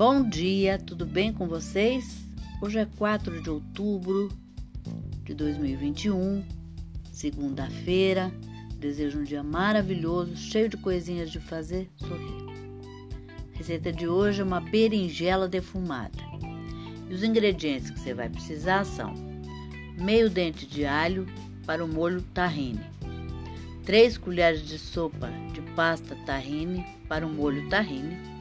Bom dia, tudo bem com vocês? Hoje é 4 de outubro de 2021, segunda-feira. Desejo um dia maravilhoso, cheio de coisinhas de fazer sorrir. A receita de hoje é uma berinjela defumada. E os ingredientes que você vai precisar são meio dente de alho para o molho tahine, 3 colheres de sopa de pasta tahine para o molho tahine,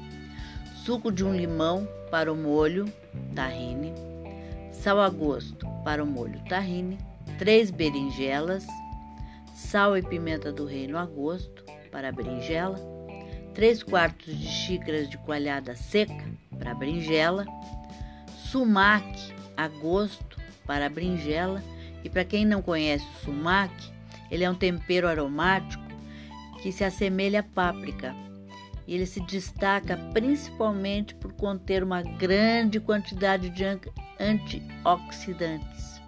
suco de um limão para o molho tahine, sal a gosto para o molho tahine, 3 berinjelas, sal e pimenta do reino a gosto para a berinjela, 3 quartos de xícaras de coalhada seca para a berinjela, sumac a gosto para a berinjela e para quem não conhece o sumac, ele é um tempero aromático que se assemelha à páprica. E ele se destaca principalmente por conter uma grande quantidade de antioxidantes.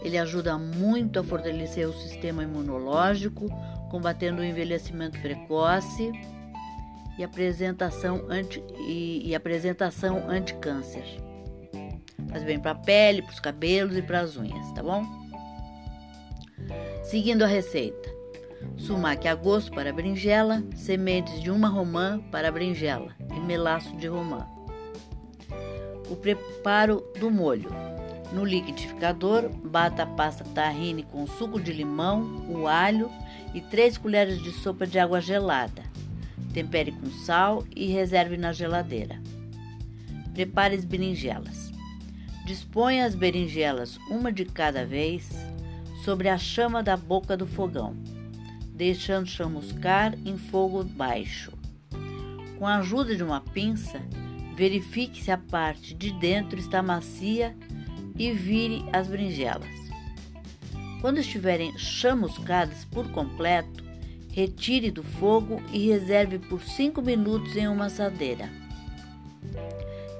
Ele ajuda muito a fortalecer o sistema imunológico, combatendo o envelhecimento precoce e apresentação anti e, e apresentação anti-câncer. Faz bem para a pele, para os cabelos e para as unhas, tá bom? Seguindo a receita: sumac a gosto para berinjela, sementes de uma romã para berinjela e melaço de romã. O preparo do molho. No liquidificador, bata a pasta tahine com suco de limão, o alho e 3 colheres de sopa de água gelada. Tempere com sal e reserve na geladeira. Prepare as berinjelas. Disponha as berinjelas uma de cada vez sobre a chama da boca do fogão, deixando chamuscar em fogo baixo. Com a ajuda de uma pinça, verifique se a parte de dentro está macia e vire as berinjelas. Quando estiverem chamuscadas por completo, retire do fogo e reserve por 5 minutos em uma assadeira.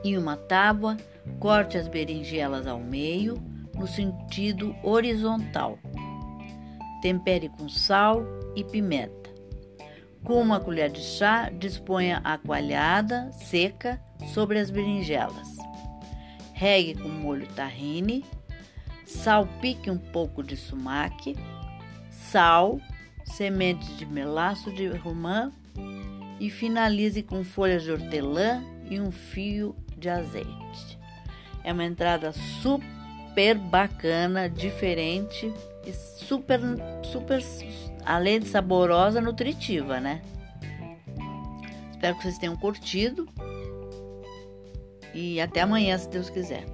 Em uma tábua, corte as berinjelas ao meio no sentido horizontal. Tempere com sal e pimenta. Com uma colher de chá, disponha a coalhada seca sobre as berinjelas. Regue com molho tahine, salpique um pouco de sumac, sal, sementes de melaço de romã e finalize com folhas de hortelã e um fio de azeite. É uma entrada super super bacana, diferente e super, super, além de saborosa, nutritiva, né? Espero que vocês tenham curtido e até amanhã, se Deus quiser.